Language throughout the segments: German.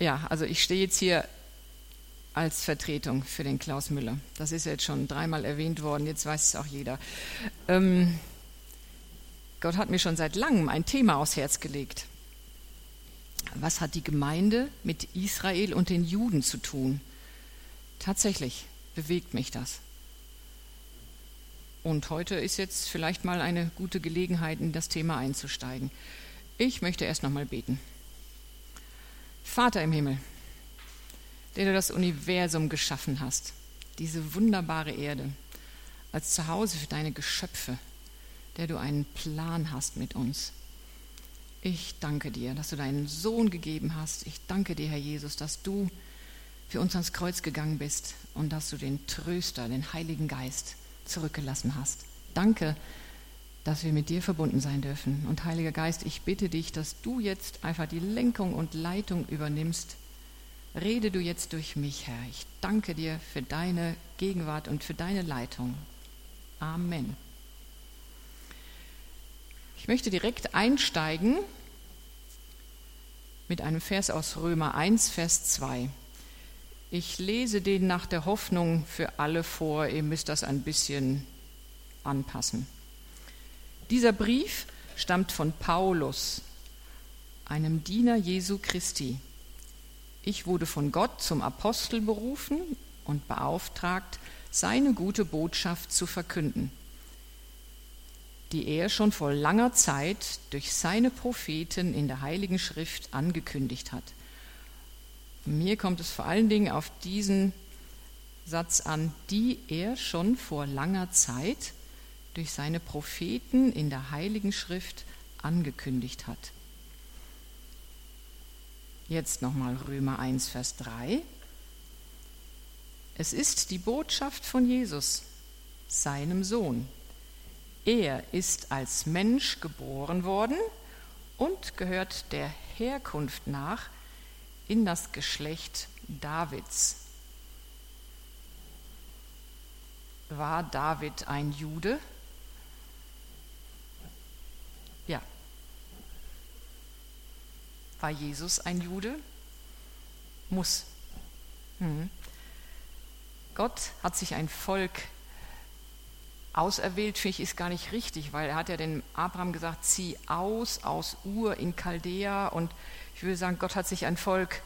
Ja, also ich stehe jetzt hier als Vertretung für den Klaus Müller. Das ist jetzt schon dreimal erwähnt worden, jetzt weiß es auch jeder. Ähm, Gott hat mir schon seit langem ein Thema aufs Herz gelegt. Was hat die Gemeinde mit Israel und den Juden zu tun? Tatsächlich bewegt mich das. Und heute ist jetzt vielleicht mal eine gute Gelegenheit, in das Thema einzusteigen. Ich möchte erst noch mal beten. Vater im Himmel, der du das Universum geschaffen hast, diese wunderbare Erde, als Zuhause für deine Geschöpfe, der du einen Plan hast mit uns. Ich danke dir, dass du deinen Sohn gegeben hast. Ich danke dir, Herr Jesus, dass du für uns ans Kreuz gegangen bist und dass du den Tröster, den Heiligen Geist zurückgelassen hast. Danke, dass wir mit dir verbunden sein dürfen. Und Heiliger Geist, ich bitte dich, dass du jetzt einfach die Lenkung und Leitung übernimmst. Rede du jetzt durch mich, Herr. Ich danke dir für deine Gegenwart und für deine Leitung. Amen. Ich möchte direkt einsteigen mit einem Vers aus Römer 1, Vers 2. Ich lese den nach der Hoffnung für alle vor. Ihr müsst das ein bisschen anpassen. Dieser Brief stammt von Paulus, einem Diener Jesu Christi. Ich wurde von Gott zum Apostel berufen und beauftragt, seine gute Botschaft zu verkünden die er schon vor langer Zeit durch seine Propheten in der Heiligen Schrift angekündigt hat. Mir kommt es vor allen Dingen auf diesen Satz an, die er schon vor langer Zeit durch seine Propheten in der Heiligen Schrift angekündigt hat. Jetzt nochmal Römer 1, Vers 3. Es ist die Botschaft von Jesus, seinem Sohn, er ist als Mensch geboren worden und gehört der Herkunft nach in das Geschlecht Davids. War David ein Jude? Ja. War Jesus ein Jude? Muss. Mhm. Gott hat sich ein Volk Auserwählt, finde ich, ist gar nicht richtig, weil er hat ja den Abraham gesagt, zieh aus, aus Ur in Chaldea. Und ich würde sagen, Gott hat sich ein Volk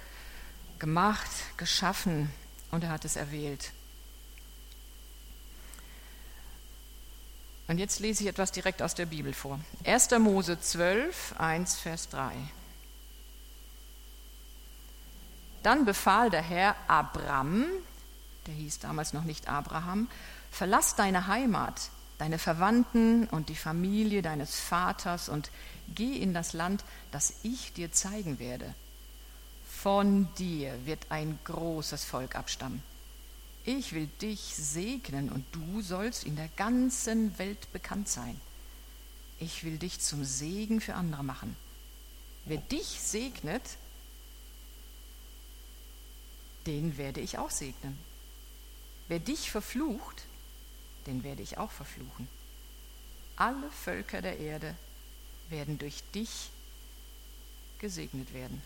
gemacht, geschaffen und er hat es erwählt. Und jetzt lese ich etwas direkt aus der Bibel vor. 1. Mose 12, 1, Vers 3. Dann befahl der Herr Abram, der hieß damals noch nicht Abraham, Verlass deine Heimat, deine Verwandten und die Familie deines Vaters und geh in das Land, das ich dir zeigen werde. Von dir wird ein großes Volk abstammen. Ich will dich segnen und du sollst in der ganzen Welt bekannt sein. Ich will dich zum Segen für andere machen. Wer dich segnet, den werde ich auch segnen. Wer dich verflucht, den werde ich auch verfluchen. Alle Völker der Erde werden durch dich gesegnet werden.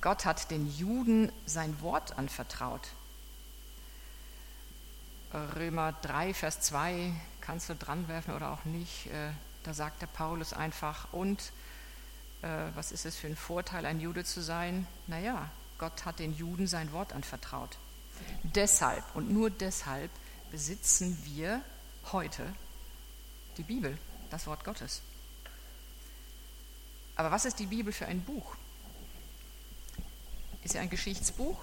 Gott hat den Juden sein Wort anvertraut. Römer 3, Vers 2 kannst du dranwerfen oder auch nicht. Äh, da sagt der Paulus einfach, und was ist es für ein Vorteil, ein Jude zu sein? Naja, Gott hat den Juden sein Wort anvertraut. Deshalb und nur deshalb besitzen wir heute die Bibel, das Wort Gottes. Aber was ist die Bibel für ein Buch? Ist sie ein Geschichtsbuch?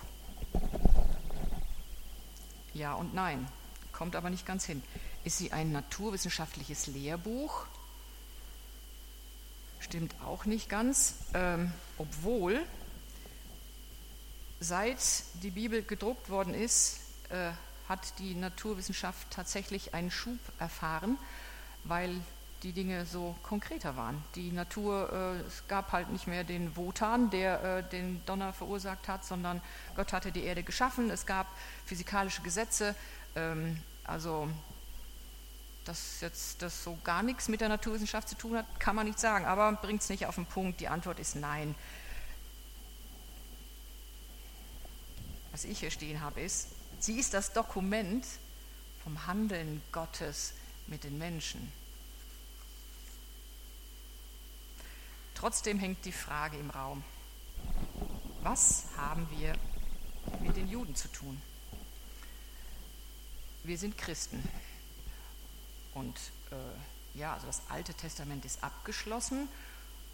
Ja und nein, kommt aber nicht ganz hin. Ist sie ein naturwissenschaftliches Lehrbuch? Stimmt auch nicht ganz, ähm, obwohl Seit die Bibel gedruckt worden ist, äh, hat die Naturwissenschaft tatsächlich einen Schub erfahren, weil die Dinge so konkreter waren. Die Natur, äh, es gab halt nicht mehr den Wotan, der äh, den Donner verursacht hat, sondern Gott hatte die Erde geschaffen. Es gab physikalische Gesetze. Ähm, also dass jetzt das so gar nichts mit der Naturwissenschaft zu tun hat, kann man nicht sagen, aber bringt es nicht auf den Punkt. Die Antwort ist nein. Was ich hier stehen habe, ist, sie ist das Dokument vom Handeln Gottes mit den Menschen. Trotzdem hängt die Frage im Raum, was haben wir mit den Juden zu tun? Wir sind Christen. Und äh, ja, also das Alte Testament ist abgeschlossen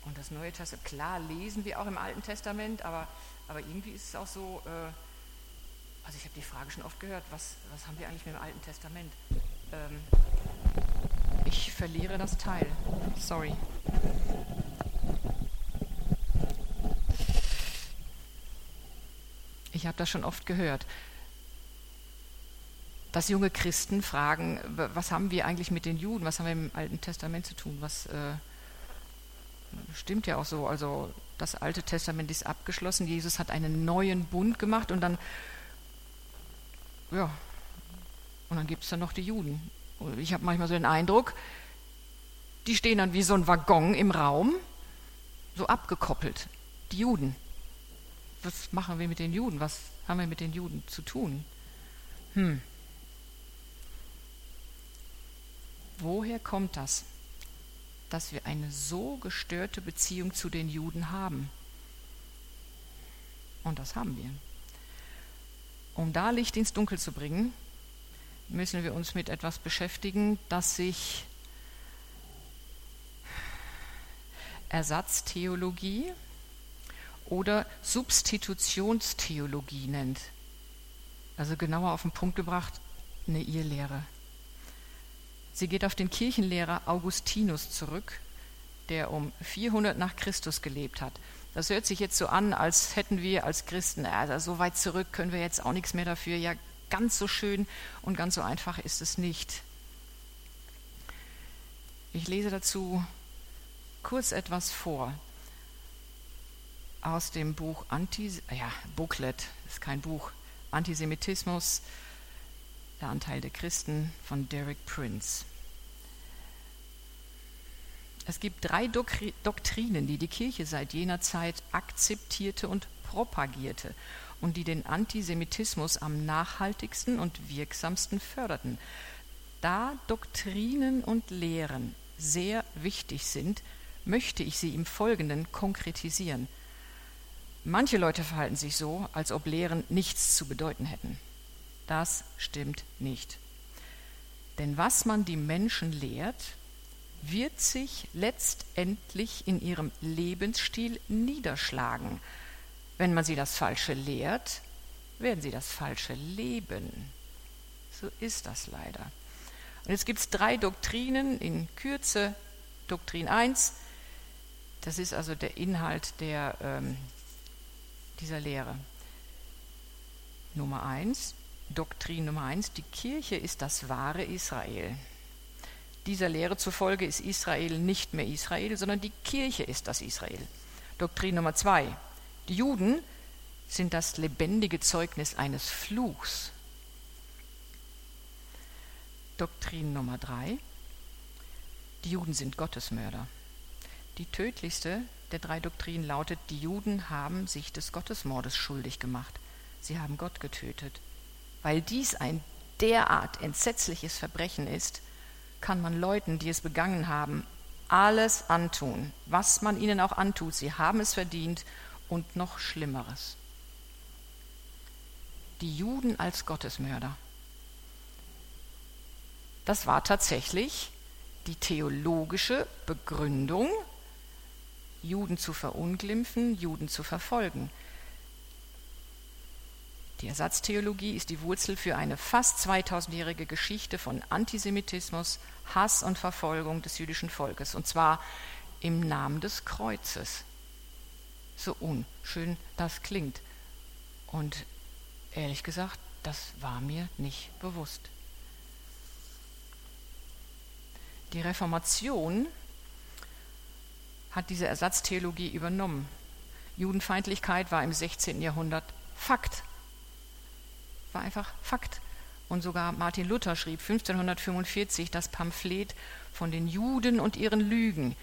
und das Neue Testament, klar lesen wir auch im Alten Testament, aber, aber irgendwie ist es auch so, äh, also ich habe die Frage schon oft gehört, was, was haben wir eigentlich mit dem Alten Testament? Ähm, ich verliere das Teil. Sorry. Ich habe das schon oft gehört dass junge Christen fragen, was haben wir eigentlich mit den Juden, was haben wir im Alten Testament zu tun, was äh, stimmt ja auch so, also das Alte Testament ist abgeschlossen, Jesus hat einen neuen Bund gemacht und dann, ja, und dann gibt es dann noch die Juden. Ich habe manchmal so den Eindruck, die stehen dann wie so ein Waggon im Raum, so abgekoppelt, die Juden. Was machen wir mit den Juden? Was haben wir mit den Juden zu tun? Hm. Woher kommt das, dass wir eine so gestörte Beziehung zu den Juden haben? Und das haben wir. Um da Licht ins Dunkel zu bringen, müssen wir uns mit etwas beschäftigen, das sich Ersatztheologie oder Substitutionstheologie nennt. Also genauer auf den Punkt gebracht, eine Irrlehre. Sie geht auf den Kirchenlehrer Augustinus zurück, der um 400 nach Christus gelebt hat. Das hört sich jetzt so an, als hätten wir als Christen, also so weit zurück können wir jetzt auch nichts mehr dafür. Ja, ganz so schön und ganz so einfach ist es nicht. Ich lese dazu kurz etwas vor aus dem Buch Anti, ja, Booklet, ist kein Buch, Antisemitismus, der Anteil der Christen von Derek Prince. Es gibt drei Doktrinen, die die Kirche seit jener Zeit akzeptierte und propagierte und die den Antisemitismus am nachhaltigsten und wirksamsten förderten. Da Doktrinen und Lehren sehr wichtig sind, möchte ich sie im Folgenden konkretisieren. Manche Leute verhalten sich so, als ob Lehren nichts zu bedeuten hätten. Das stimmt nicht. Denn was man die Menschen lehrt, wird sich letztendlich in ihrem Lebensstil niederschlagen. Wenn man sie das Falsche lehrt, werden sie das Falsche leben. So ist das leider. Und jetzt gibt es drei Doktrinen in Kürze. Doktrin 1, das ist also der Inhalt der, ähm, dieser Lehre. Nummer 1, Doktrin Nummer eins, die Kirche ist das wahre Israel. Dieser Lehre zufolge ist Israel nicht mehr Israel, sondern die Kirche ist das Israel. Doktrin Nummer zwei, die Juden sind das lebendige Zeugnis eines Fluchs. Doktrin Nummer drei, die Juden sind Gottesmörder. Die tödlichste der drei Doktrinen lautet, die Juden haben sich des Gottesmordes schuldig gemacht. Sie haben Gott getötet. Weil dies ein derart entsetzliches Verbrechen ist, kann man Leuten, die es begangen haben, alles antun, was man ihnen auch antut. Sie haben es verdient und noch Schlimmeres. Die Juden als Gottesmörder. Das war tatsächlich die theologische Begründung, Juden zu verunglimpfen, Juden zu verfolgen. Die Ersatztheologie ist die Wurzel für eine fast 2000-jährige Geschichte von Antisemitismus, Hass und Verfolgung des jüdischen Volkes, und zwar im Namen des Kreuzes. So unschön das klingt. Und ehrlich gesagt, das war mir nicht bewusst. Die Reformation hat diese Ersatztheologie übernommen. Judenfeindlichkeit war im 16. Jahrhundert Fakt war einfach Fakt. Und sogar Martin Luther schrieb 1545 das Pamphlet von den Juden und ihren Lügen.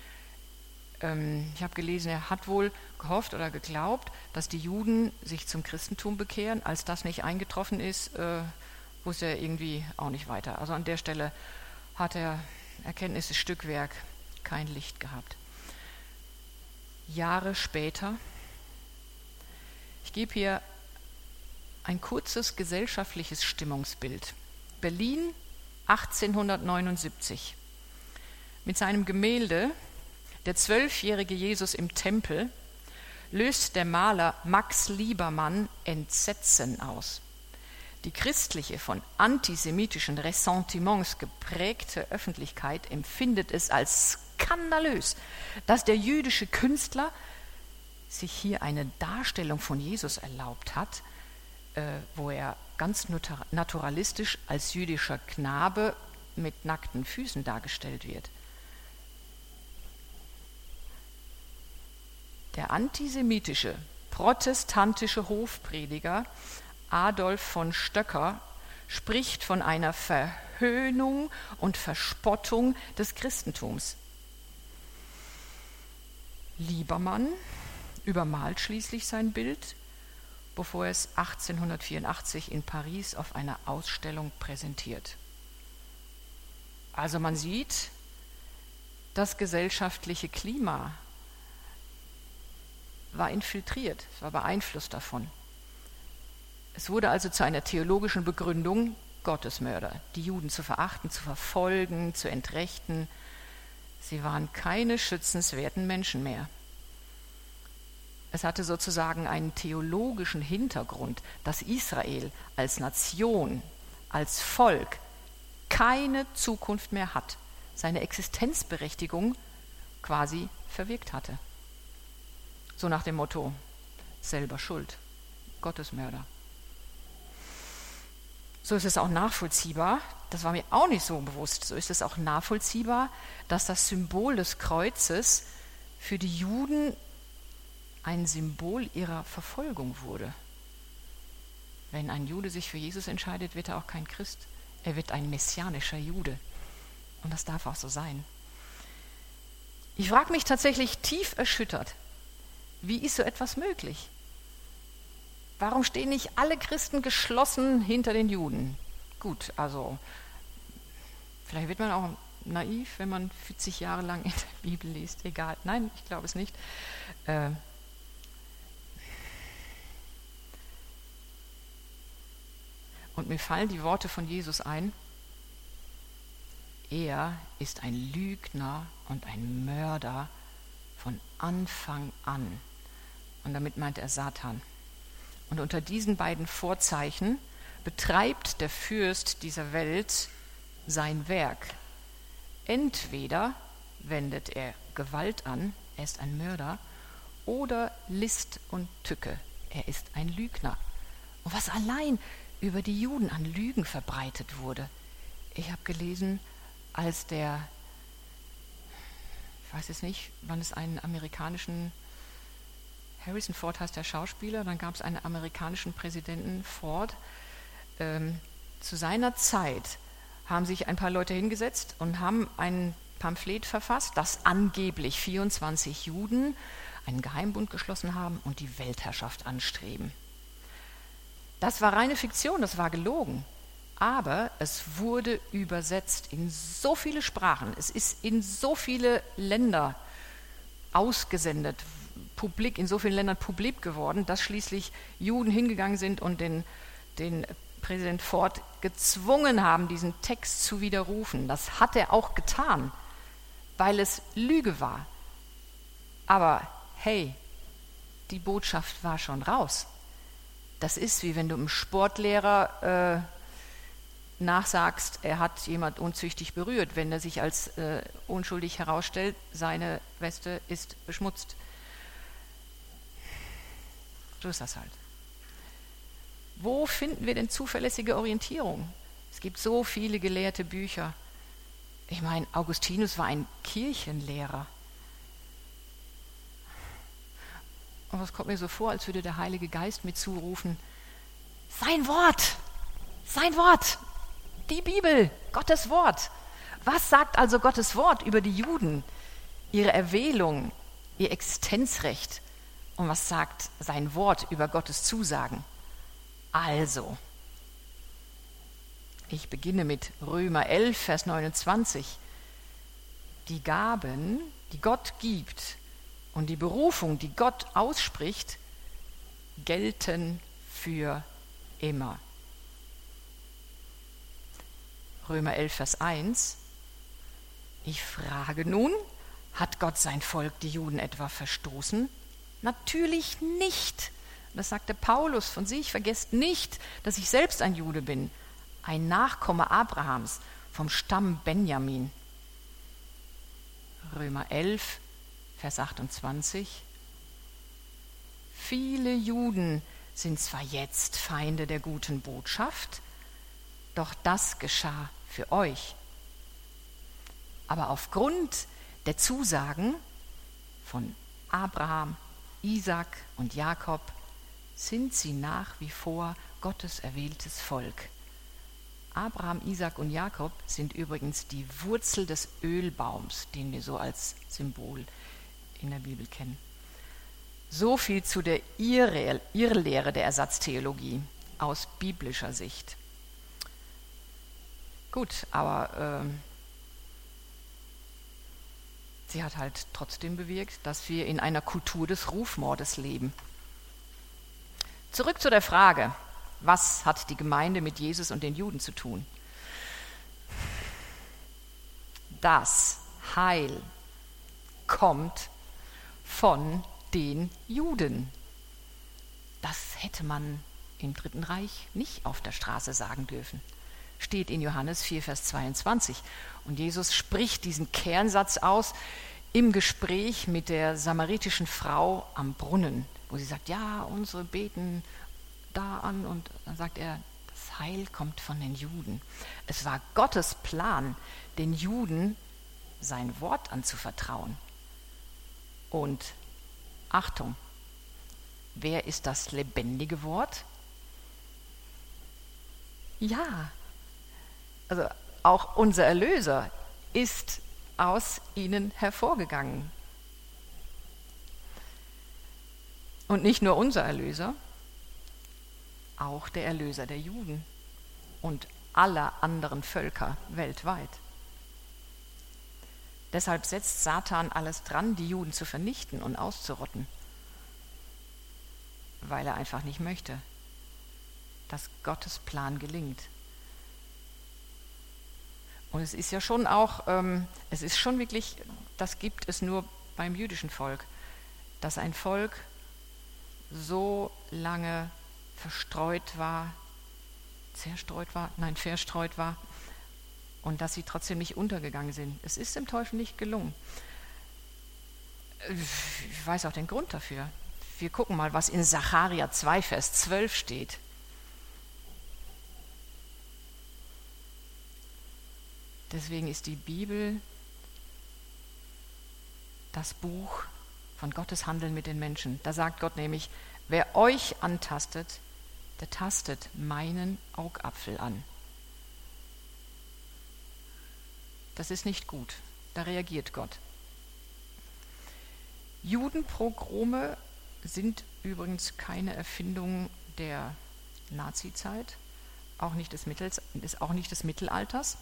Ähm, ich habe gelesen, er hat wohl gehofft oder geglaubt, dass die Juden sich zum Christentum bekehren. Als das nicht eingetroffen ist, äh, wusste er irgendwie auch nicht weiter. Also an der Stelle hat er Erkenntnis Stückwerk, kein Licht gehabt. Jahre später, ich gebe hier ein kurzes gesellschaftliches Stimmungsbild. Berlin 1879. Mit seinem Gemälde Der zwölfjährige Jesus im Tempel löst der Maler Max Liebermann Entsetzen aus. Die christliche, von antisemitischen Ressentiments geprägte Öffentlichkeit empfindet es als skandalös, dass der jüdische Künstler sich hier eine Darstellung von Jesus erlaubt hat, wo er ganz naturalistisch als jüdischer Knabe mit nackten Füßen dargestellt wird. Der antisemitische, protestantische Hofprediger Adolf von Stöcker spricht von einer Verhöhnung und Verspottung des Christentums. Liebermann übermalt schließlich sein Bild, bevor er es 1884 in Paris auf einer Ausstellung präsentiert. Also man sieht, das gesellschaftliche Klima war infiltriert, es war beeinflusst davon. Es wurde also zu einer theologischen Begründung, Gottesmörder, die Juden zu verachten, zu verfolgen, zu entrechten. Sie waren keine schützenswerten Menschen mehr. Es hatte sozusagen einen theologischen Hintergrund, dass Israel als Nation, als Volk keine Zukunft mehr hat, seine Existenzberechtigung quasi verwirkt hatte. So nach dem Motto, selber schuld, Gottesmörder. So ist es auch nachvollziehbar, das war mir auch nicht so bewusst, so ist es auch nachvollziehbar, dass das Symbol des Kreuzes für die Juden ein Symbol ihrer Verfolgung wurde. Wenn ein Jude sich für Jesus entscheidet, wird er auch kein Christ. Er wird ein messianischer Jude. Und das darf auch so sein. Ich frage mich tatsächlich tief erschüttert, wie ist so etwas möglich? Warum stehen nicht alle Christen geschlossen hinter den Juden? Gut, also vielleicht wird man auch naiv, wenn man 40 Jahre lang in der Bibel liest. Egal, nein, ich glaube es nicht. Äh, und mir fallen die Worte von Jesus ein. Er ist ein Lügner und ein Mörder von Anfang an. Und damit meint er Satan. Und unter diesen beiden Vorzeichen betreibt der Fürst dieser Welt sein Werk. Entweder wendet er Gewalt an, er ist ein Mörder, oder List und Tücke, er ist ein Lügner. Und was allein über die Juden an Lügen verbreitet wurde. Ich habe gelesen, als der, ich weiß jetzt nicht, wann es einen amerikanischen Harrison Ford heißt der Schauspieler, dann gab es einen amerikanischen Präsidenten Ford. Ähm, zu seiner Zeit haben sich ein paar Leute hingesetzt und haben ein Pamphlet verfasst, dass angeblich 24 Juden einen Geheimbund geschlossen haben und die Weltherrschaft anstreben. Das war reine Fiktion, das war gelogen. Aber es wurde übersetzt in so viele Sprachen, es ist in so viele Länder ausgesendet, publik, in so vielen Ländern publik geworden, dass schließlich Juden hingegangen sind und den, den Präsident Ford gezwungen haben, diesen Text zu widerrufen. Das hat er auch getan, weil es Lüge war. Aber hey, die Botschaft war schon raus. Das ist wie wenn du einem Sportlehrer äh, nachsagst, er hat jemand unzüchtig berührt, wenn er sich als äh, unschuldig herausstellt, seine Weste ist beschmutzt. So ist das halt. Wo finden wir denn zuverlässige Orientierung? Es gibt so viele gelehrte Bücher. Ich meine, Augustinus war ein Kirchenlehrer. Und es kommt mir so vor, als würde der Heilige Geist mir zurufen, sein Wort, sein Wort, Die Bibel, Gottes Wort. Was sagt also Gottes Wort über die Juden, ihre Erwählung, ihr Existenzrecht? Und was sagt sein Wort über Gottes Zusagen? Also, ich beginne mit Römer 11, Vers 29. Die Gaben, die Gott gibt und die Berufung, die Gott ausspricht, gelten für immer. Römer 11, Vers 1. Ich frage nun, hat Gott sein Volk, die Juden etwa, verstoßen? Natürlich nicht. Das sagte Paulus von sich. Vergesst nicht, dass ich selbst ein Jude bin, ein Nachkomme Abrahams vom Stamm Benjamin. Römer 11, Vers 28. Viele Juden sind zwar jetzt Feinde der guten Botschaft, doch das geschah für euch. Aber aufgrund der Zusagen von Abraham, Isaac und Jakob sind sie nach wie vor Gottes erwähltes Volk. Abraham, Isaac und Jakob sind übrigens die Wurzel des Ölbaums, den wir so als Symbol in der Bibel kennen. So viel zu der Irrlehre der Ersatztheologie aus biblischer Sicht. Gut, aber äh, sie hat halt trotzdem bewirkt, dass wir in einer Kultur des Rufmordes leben. Zurück zu der Frage, was hat die Gemeinde mit Jesus und den Juden zu tun? Das Heil kommt von den Juden. Das hätte man im Dritten Reich nicht auf der Straße sagen dürfen. Steht in Johannes 4, Vers 22. Und Jesus spricht diesen Kernsatz aus im Gespräch mit der samaritischen Frau am Brunnen, wo sie sagt, ja, unsere beten da an und dann sagt er, das Heil kommt von den Juden. Es war Gottes Plan, den Juden sein Wort anzuvertrauen. Und Achtung, wer ist das lebendige Wort? Ja, also auch unser Erlöser ist aus ihnen hervorgegangen. Und nicht nur unser Erlöser, auch der Erlöser der Juden und aller anderen Völker weltweit. Deshalb setzt Satan alles dran, die Juden zu vernichten und auszurotten, weil er einfach nicht möchte, dass Gottes Plan gelingt. Und es ist ja schon auch, ähm, es ist schon wirklich, das gibt es nur beim jüdischen Volk, dass ein Volk so lange verstreut war, zerstreut war, nein, verstreut war und dass sie trotzdem nicht untergegangen sind. Es ist dem Teufel nicht gelungen. Ich weiß auch den Grund dafür. Wir gucken mal, was in Sacharja 2, Vers 12 steht. Deswegen ist die Bibel das Buch von Gottes Handeln mit den Menschen. Da sagt Gott nämlich, wer euch antastet, der tastet meinen Augapfel an. Das ist nicht gut. Da reagiert Gott. Judenpogrome sind übrigens keine Erfindung der Nazizeit, auch nicht des, Mittels, auch nicht des Mittelalters.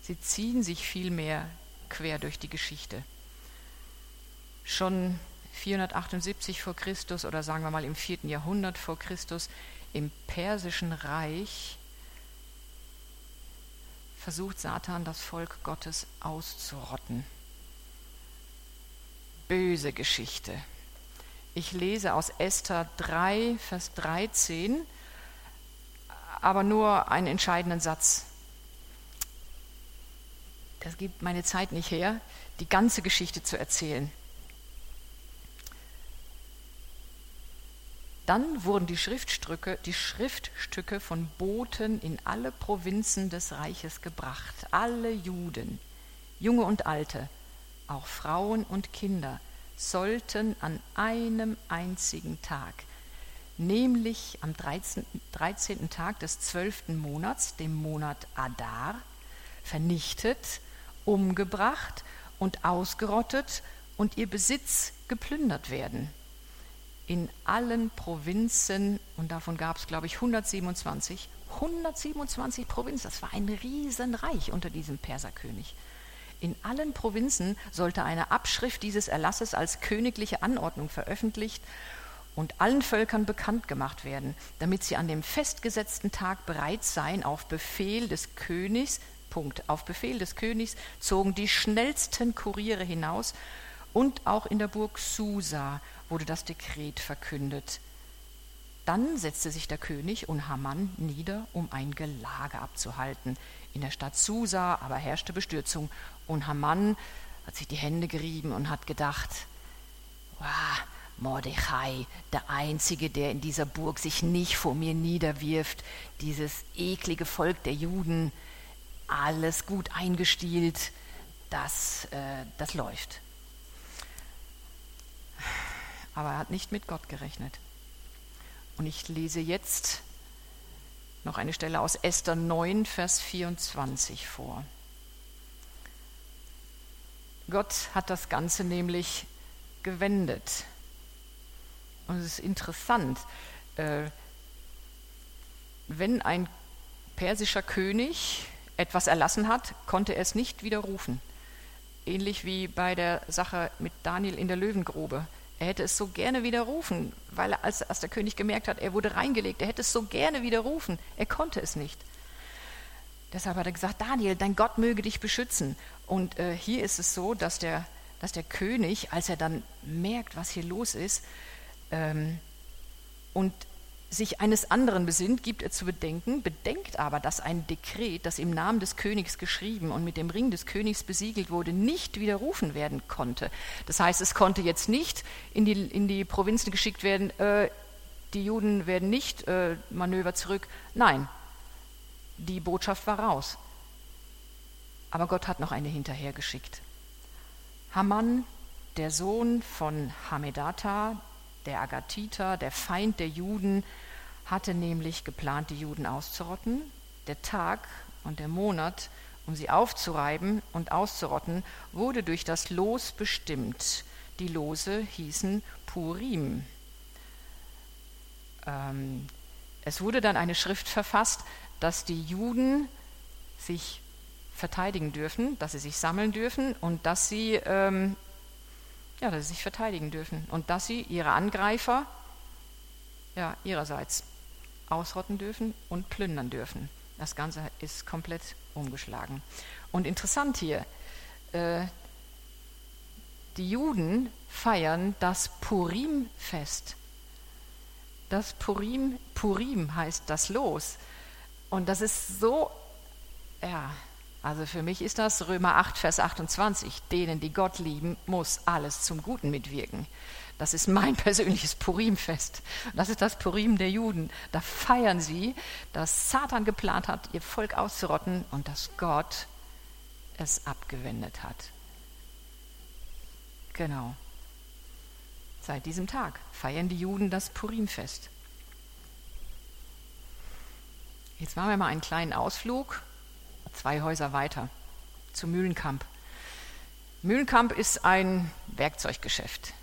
Sie ziehen sich vielmehr quer durch die Geschichte. Schon 478 vor Christus oder sagen wir mal im 4. Jahrhundert vor Christus im persischen Reich versucht Satan das Volk Gottes auszurotten. Böse Geschichte. Ich lese aus Esther 3, Vers 13, aber nur einen entscheidenden Satz. Das gibt meine Zeit nicht her, die ganze Geschichte zu erzählen. Dann wurden die Schriftstücke, die Schriftstücke von Boten in alle Provinzen des Reiches gebracht. Alle Juden, junge und alte, auch Frauen und Kinder, sollten an einem einzigen Tag nämlich am 13. 13. Tag des 12. Monats, dem Monat Adar, vernichtet, umgebracht und ausgerottet und ihr Besitz geplündert werden. In allen Provinzen, und davon gab es, glaube ich, 127, 127 Provinzen, das war ein Riesenreich unter diesem Perserkönig. In allen Provinzen sollte eine Abschrift dieses Erlasses als königliche Anordnung veröffentlicht und allen Völkern bekannt gemacht werden, damit sie an dem festgesetzten Tag bereit seien, auf Befehl des Königs, Punkt, auf Befehl des Königs zogen die schnellsten Kuriere hinaus und auch in der Burg Susa wurde das Dekret verkündet. Dann setzte sich der König und Haman nieder, um ein Gelage abzuhalten. In der Stadt Susa aber herrschte Bestürzung und Haman hat sich die Hände gerieben und hat gedacht, wow, Mordechai, der Einzige, der in dieser Burg sich nicht vor mir niederwirft, dieses eklige Volk der Juden, alles gut eingestielt, das, äh, das läuft. Aber er hat nicht mit Gott gerechnet. Und ich lese jetzt noch eine Stelle aus Esther 9, Vers 24 vor. Gott hat das Ganze nämlich gewendet. Und es ist interessant, äh, wenn ein persischer König etwas erlassen hat, konnte er es nicht widerrufen. Ähnlich wie bei der Sache mit Daniel in der Löwengrube. Er hätte es so gerne widerrufen, weil er, als, als der König gemerkt hat, er wurde reingelegt, er hätte es so gerne widerrufen. Er konnte es nicht. Deshalb hat er gesagt, Daniel, dein Gott möge dich beschützen. Und äh, hier ist es so, dass der, dass der König, als er dann merkt, was hier los ist, ähm, und sich eines anderen besinnt, gibt er zu bedenken, bedenkt aber, dass ein Dekret, das im Namen des Königs geschrieben und mit dem Ring des Königs besiegelt wurde, nicht widerrufen werden konnte. Das heißt, es konnte jetzt nicht in die, in die Provinzen geschickt werden, äh, die Juden werden nicht äh, Manöver zurück. Nein, die Botschaft war raus. Aber Gott hat noch eine hinterhergeschickt. Haman, der Sohn von Hamedata, der Agatiter, der Feind der Juden, hatte nämlich geplant, die Juden auszurotten. Der Tag und der Monat, um sie aufzureiben und auszurotten, wurde durch das Los bestimmt. Die Lose hießen Purim. Ähm, es wurde dann eine Schrift verfasst, dass die Juden sich verteidigen dürfen, dass sie sich sammeln dürfen und dass sie ähm, ja, dass sie sich verteidigen dürfen und dass sie ihre Angreifer ja, ihrerseits ausrotten dürfen und plündern dürfen. Das Ganze ist komplett umgeschlagen. Und interessant hier, äh, die Juden feiern das Purim-Fest. Das Purim, Purim heißt das Los. Und das ist so, ja, also für mich ist das Römer 8, Vers 28. Denen, die Gott lieben, muss alles zum Guten mitwirken. Das ist mein persönliches Purimfest. Das ist das Purim der Juden. Da feiern sie, dass Satan geplant hat, ihr Volk auszurotten und dass Gott es abgewendet hat. Genau. Seit diesem Tag feiern die Juden das Purimfest. Jetzt machen wir mal einen kleinen Ausflug zwei Häuser weiter, zu Mühlenkamp. Mühlenkamp ist ein Werkzeuggeschäft.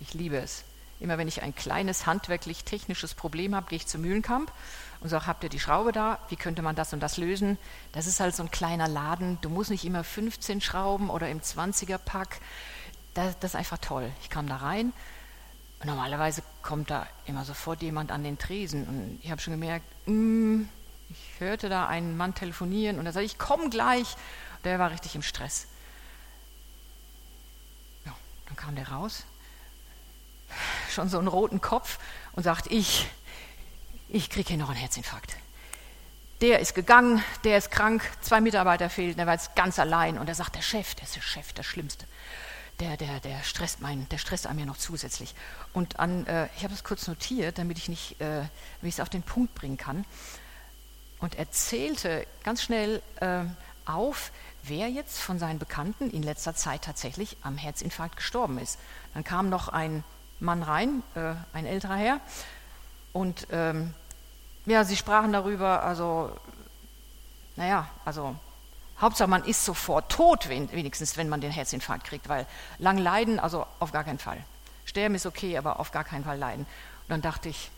Ich liebe es. Immer wenn ich ein kleines handwerklich-technisches Problem habe, gehe ich zu Mühlenkamp und sage, habt ihr die Schraube da? Wie könnte man das und das lösen? Das ist halt so ein kleiner Laden. Du musst nicht immer 15 Schrauben oder im 20er-Pack. Das, das, ist einfach toll. Ich kam da rein. Und normalerweise kommt da immer sofort jemand an den Tresen. Und ich habe schon gemerkt, mm, ich hörte da einen Mann telefonieren und er sagte, ich komme gleich. Der war richtig im Stress. Ja, dann kam der raus, schon so einen roten Kopf und sagt, ich, ich kriege hier noch einen Herzinfarkt. Der ist gegangen, der ist krank, zwei Mitarbeiter fehlten, er war jetzt ganz allein und er sagt, der Chef, der ist der Chef, der Schlimmste. Der, der, der stresst meinen, der stresst an mir noch zusätzlich. Und an, äh, ich habe es kurz notiert, damit ich nicht, äh, damit ich es auf den Punkt bringen kann und erzählte ganz schnell äh, auf, wer jetzt von seinen Bekannten in letzter Zeit tatsächlich am Herzinfarkt gestorben ist. Dann kam noch ein Mann rein, äh, ein älterer Herr, Und ähm, ja, sie sprachen darüber, also, naja, also Hauptsache man ist sofort tot, wenigstens, wenn man den Herzinfarkt kriegt, weil lang leiden, also auf gar keinen Fall. Sterben ist okay, aber auf gar keinen Fall leiden. Und dann dachte ich,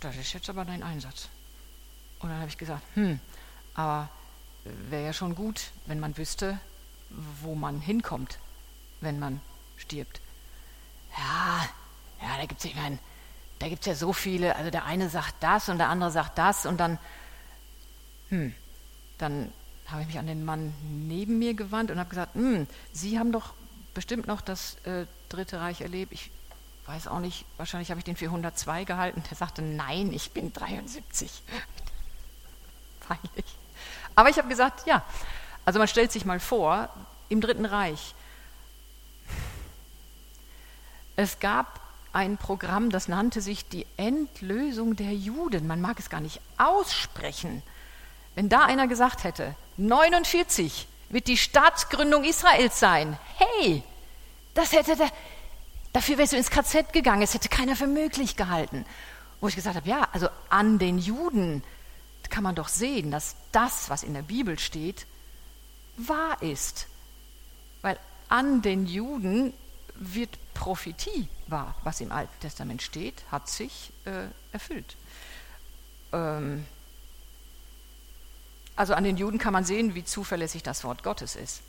das ist jetzt aber dein Einsatz. Und dann habe ich gesagt, hm, aber wäre ja schon gut, wenn man wüsste, wo man hinkommt, wenn man stirbt. Ja, ja, da gibt es, ich meine, da gibt ja so viele, also der eine sagt das und der andere sagt das und dann, hm, dann habe ich mich an den Mann neben mir gewandt und habe gesagt, hm, Sie haben doch bestimmt noch das äh, Dritte Reich erlebt. Ich weiß auch nicht, wahrscheinlich habe ich den für 102 gehalten. Der sagte, nein, ich bin 73. Peinlich. Aber ich habe gesagt, ja, also man stellt sich mal vor, im Dritten Reich, es gab ein Programm, das nannte sich die Endlösung der Juden. Man mag es gar nicht aussprechen. Wenn da einer gesagt hätte, 49 wird die Staatsgründung Israels sein, hey, das hätte der, dafür wärst du ins KZ gegangen, es hätte keiner für möglich gehalten. Wo ich gesagt habe, ja, also an den Juden kann man doch sehen, dass das, was in der Bibel steht, wahr ist. Weil an den Juden wird Prophetie wahr, was im Alten Testament steht, hat sich äh, erfüllt. Ähm, also an den Juden kann man sehen, wie zuverlässig das Wort Gottes ist.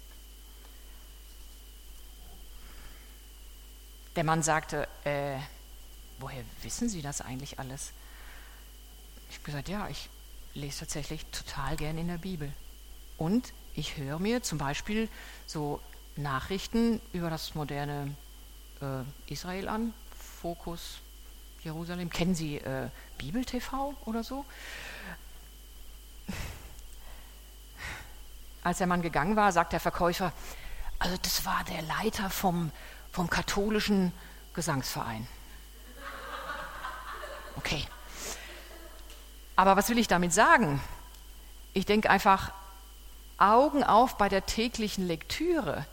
Der Mann sagte, äh, woher wissen Sie das eigentlich alles? Ich habe gesagt, ja, ich lese tatsächlich total gern in der Bibel. Und ich höre mir zum Beispiel so Nachrichten über das moderne äh, Israel an, Fokus Jerusalem. Kennen Sie äh, Bibel TV oder so? Als der Mann gegangen war, sagt der Verkäufer, also das war der Leiter vom, vom katholischen Gesangsverein. Okay. Aber was will ich damit sagen? Ich denke einfach, Augen auf bei der täglichen Lektüre.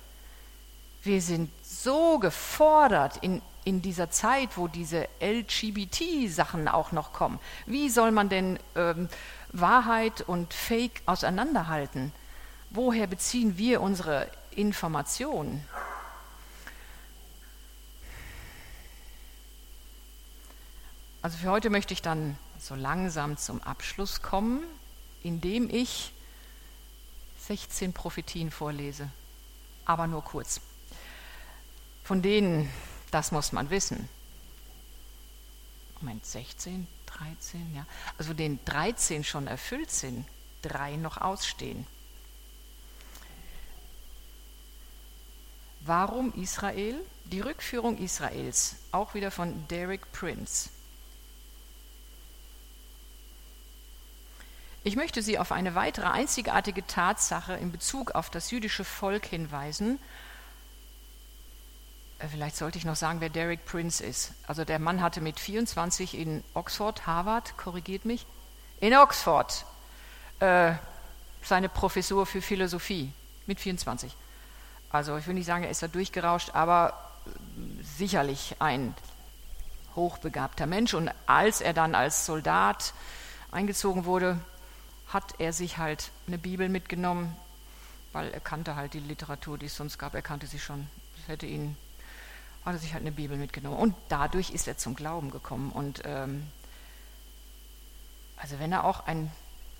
Wir sind so gefordert in, in dieser Zeit, wo diese LGBT-Sachen auch noch kommen. Wie soll man denn ähm, Wahrheit und Fake auseinanderhalten? Woher beziehen wir unsere Informationen? Also für heute möchte ich dann so langsam zum Abschluss kommen, indem ich 16 Prophetien vorlese, aber nur kurz von denen, das muss man wissen. Moment, 16, 13, ja. Also den 13 schon erfüllt sind, drei noch ausstehen. Warum Israel? Die Rückführung Israels, auch wieder von Derek Prince. Ich möchte Sie auf eine weitere einzigartige Tatsache in Bezug auf das jüdische Volk hinweisen, äh, vielleicht sollte ich noch sagen, wer Derek Prince ist. Also der Mann hatte mit 24 in Oxford, Harvard, korrigiert mich, in Oxford äh, seine Professur für Philosophie mit 24. Also ich will nicht sagen, er ist da durchgerauscht, aber äh, sicherlich ein hochbegabter Mensch. Und als er dann als Soldat eingezogen wurde, hat er sich halt eine Bibel mitgenommen, weil er kannte halt die Literatur, die es sonst gab. Er kannte sie schon. Das hätte ihn hat er sich halt eine Bibel mitgenommen. Und dadurch ist er zum Glauben gekommen. Und ähm, also wenn er auch ein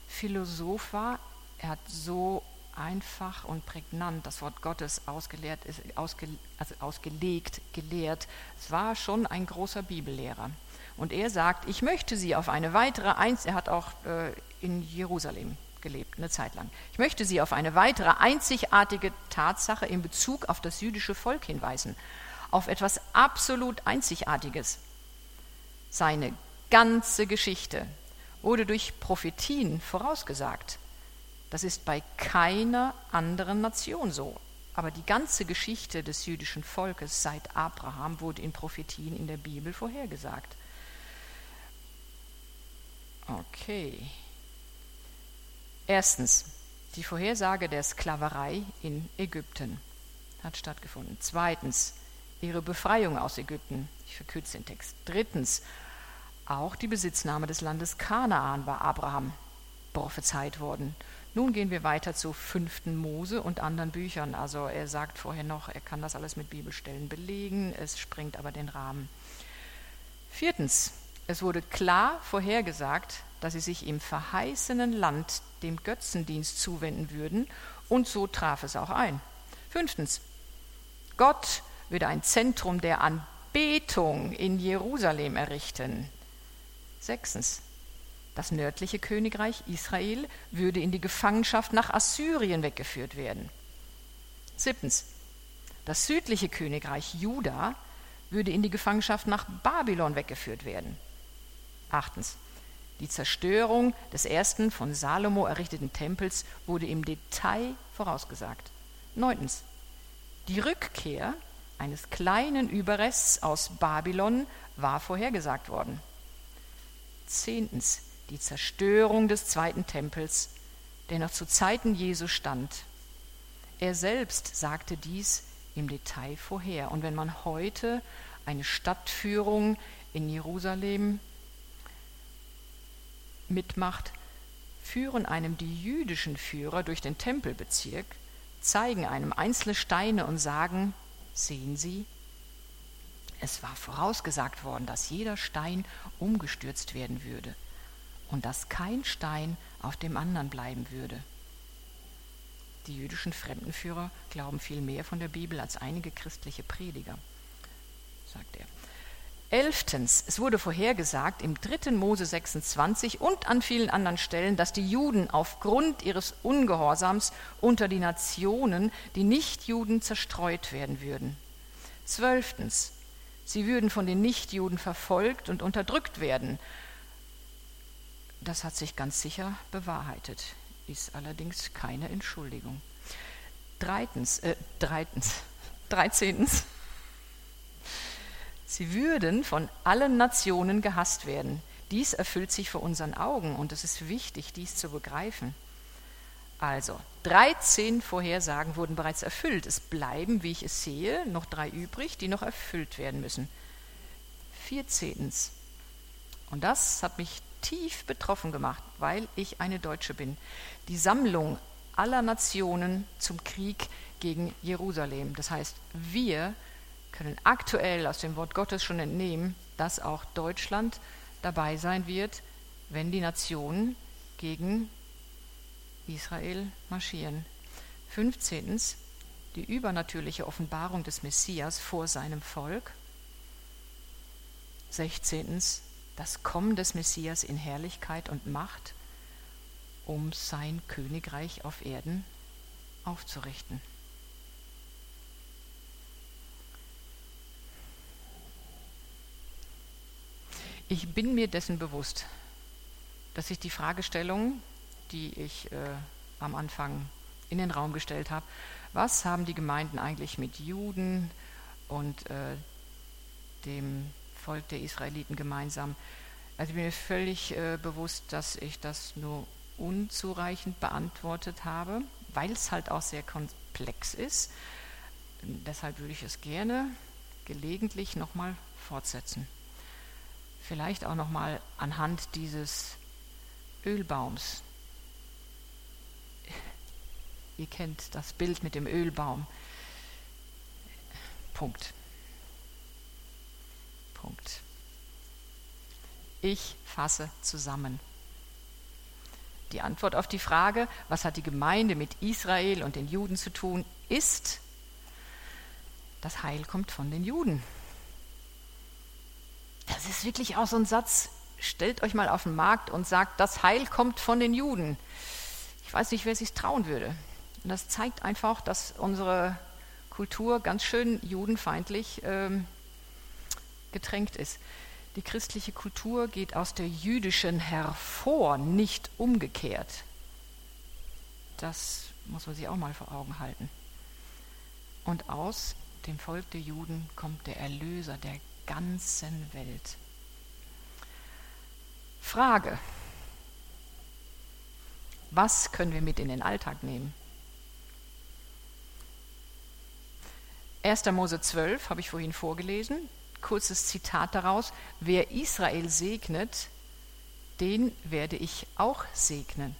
Philosoph war, er hat so einfach und prägnant das Wort Gottes ausgelehrt, ausge, also ausgelegt, gelehrt. Es war schon ein großer Bibellehrer. Und er sagt, ich möchte Sie auf eine weitere er hat auch äh, in Jerusalem gelebt, eine Zeit lang. Ich möchte Sie auf eine weitere einzigartige Tatsache in Bezug auf das jüdische Volk hinweisen auf etwas absolut Einzigartiges. Seine ganze Geschichte wurde durch Prophetien vorausgesagt. Das ist bei keiner anderen Nation so. Aber die ganze Geschichte des jüdischen Volkes seit Abraham wurde in Prophetien in der Bibel vorhergesagt. Okay. Erstens, die Vorhersage der Sklaverei in Ägypten hat stattgefunden. Zweitens, ihre Befreiung aus Ägypten. Ich verkürze den Text. Drittens, Auch die Besitznahme des Landes Kanaan war Abraham prophezeit worden. Nun gehen wir weiter zu fünften Mose und anderen Büchern. Also er sagt vorher noch, er kann das alles mit Bibelstellen belegen, es springt aber den Rahmen. Viertens, es wurde klar vorhergesagt, dass sie sich im verheißenen Land dem Götzendienst zuwenden würden, und so traf es auch ein. Fünftens, Gott würde ein Zentrum der Anbetung in Jerusalem errichten. Sechstens, das nördliche Königreich Israel würde in die Gefangenschaft nach Assyrien weggeführt werden. Siebtens, das südliche Königreich Juda würde in die Gefangenschaft nach Babylon weggeführt werden. Achtens, die Zerstörung des ersten von Salomo errichteten Tempels wurde im Detail vorausgesagt. Neuntens, die Rückkehr eines kleinen Überrests aus Babylon war vorhergesagt worden. Zehntens, die Zerstörung des zweiten Tempels, der noch zu Zeiten Jesu stand. Er selbst sagte dies im Detail vorher. Und wenn man heute eine Stadtführung in Jerusalem mitmacht, führen einem die jüdischen Führer durch den Tempelbezirk, zeigen einem einzelne Steine und sagen, sehen Sie, es war vorausgesagt worden, dass jeder Stein umgestürzt werden würde und dass kein Stein auf dem anderen bleiben würde. Die jüdischen Fremdenführer glauben viel mehr von der Bibel als einige christliche Prediger, sagt er. Elftens, es wurde vorhergesagt im 3. Mose 26 und an vielen anderen Stellen, dass die Juden aufgrund ihres Ungehorsams unter die Nationen, die Nichtjuden, zerstreut werden würden. Zwölftens, sie würden von den Nichtjuden verfolgt und unterdrückt werden. Das hat sich ganz sicher bewahrheitet, ist allerdings keine Entschuldigung. Dreitens, äh, dreitens, dreizehntens, Sie würden von allen Nationen gehasst werden. Dies erfüllt sich vor unseren Augen und es ist wichtig, dies zu begreifen. Also, 13 Vorhersagen wurden bereits erfüllt. Es bleiben, wie ich es sehe, noch drei übrig, die noch erfüllt werden müssen. 14. Und das hat mich tief betroffen gemacht, weil ich eine Deutsche bin. Die Sammlung aller Nationen zum Krieg gegen Jerusalem. Das heißt, wir können aktuell aus dem Wort Gottes schon entnehmen, dass auch Deutschland dabei sein wird, wenn die Nationen gegen Israel marschieren. 15. Die übernatürliche Offenbarung des Messias vor seinem Volk. 16. Das Kommen des Messias in Herrlichkeit und Macht, um sein Königreich auf Erden aufzurichten. Ich bin mir dessen bewusst, dass ich die Fragestellung, die ich äh, am Anfang in den Raum gestellt habe, was haben die Gemeinden eigentlich mit Juden und äh, dem Volk der Israeliten gemeinsam? Also ich bin mir völlig äh, bewusst, dass ich das nur unzureichend beantwortet habe, weil es halt auch sehr komplex ist. Deshalb würde ich es gerne gelegentlich nochmal fortsetzen. Vielleicht auch noch mal anhand dieses Ölbaums. Ihr kennt das Bild mit dem Ölbaum. Punkt. Punkt. Ich fasse zusammen. Die Antwort auf die Frage, was hat die Gemeinde mit Israel und den Juden zu tun, ist, das Heil kommt von den Juden. Das ist wirklich auch so ein Satz, stellt euch mal auf den Markt und sagt, das Heil kommt von den Juden. Ich weiß nicht, wer sich trauen würde. Und das zeigt einfach, dass unsere Kultur ganz schön judenfeindlich ähm, getränkt ist. Die christliche Kultur geht aus der jüdischen hervor, nicht umgekehrt. Das muss man sich auch mal vor Augen halten. Und aus dem Volk der Juden kommt der Erlöser, der ganzen Welt. Frage. Was können wir mit in den Alltag nehmen? 1. Mose 12 habe ich vorhin vorgelesen. kurzes Zitat daraus, wer Israel segnet, den werde ich auch segnen.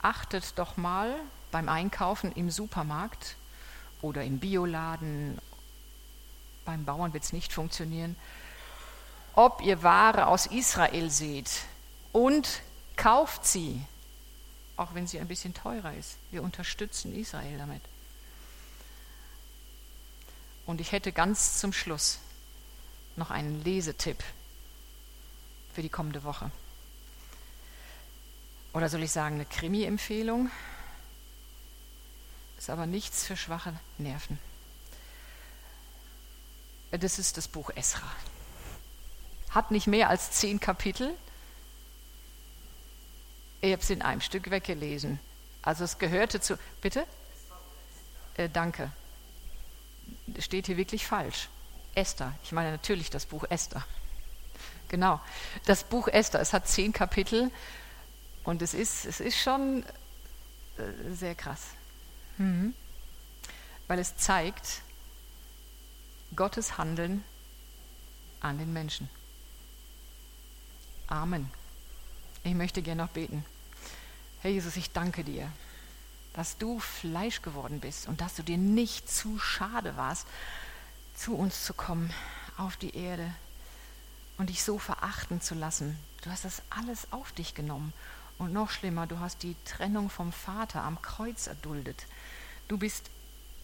Achtet doch mal beim Einkaufen im Supermarkt oder im Bioladen, beim Bauern wird es nicht funktionieren, ob ihr Ware aus Israel seht und kauft sie, auch wenn sie ein bisschen teurer ist. Wir unterstützen Israel damit. Und ich hätte ganz zum Schluss noch einen Lesetipp für die kommende Woche. Oder soll ich sagen, eine Krimi-Empfehlung? Ist aber nichts für schwache Nerven. Das ist das Buch Esra. Hat nicht mehr als zehn Kapitel. Ich habe es in einem Stück weggelesen. Also es gehörte zu. Bitte? Äh, danke. Steht hier wirklich falsch. Esther. Ich meine natürlich das Buch Esther. Genau. Das Buch Esther. Es hat zehn Kapitel und es ist, es ist schon äh, sehr krass. Mhm. Weil es zeigt Gottes Handeln an den Menschen. Amen. Ich möchte gerne noch beten. Herr Jesus, ich danke dir, dass du Fleisch geworden bist und dass du dir nicht zu schade warst, zu uns zu kommen auf die Erde und dich so verachten zu lassen. Du hast das alles auf dich genommen. Und noch schlimmer, du hast die Trennung vom Vater am Kreuz erduldet. Du bist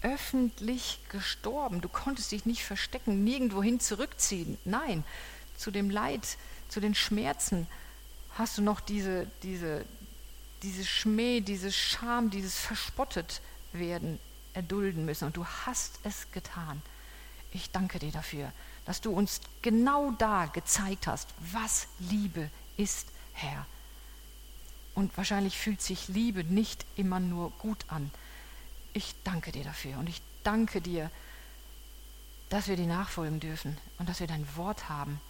öffentlich gestorben. Du konntest dich nicht verstecken, nirgendwohin zurückziehen. Nein, zu dem Leid, zu den Schmerzen hast du noch diese, diese, diese Schmäh, diese Scham, dieses verspottet werden erdulden müssen. Und du hast es getan. Ich danke dir dafür, dass du uns genau da gezeigt hast, was Liebe ist, Herr. Und wahrscheinlich fühlt sich Liebe nicht immer nur gut an. Ich danke dir dafür und ich danke dir, dass wir dir nachfolgen dürfen und dass wir dein Wort haben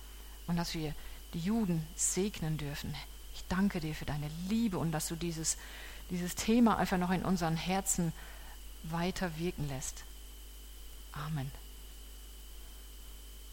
und dass wir die Juden segnen dürfen. Ich danke dir für deine Liebe und dass du dieses, dieses Thema einfach noch in unseren Herzen weiter wirken lässt. Amen.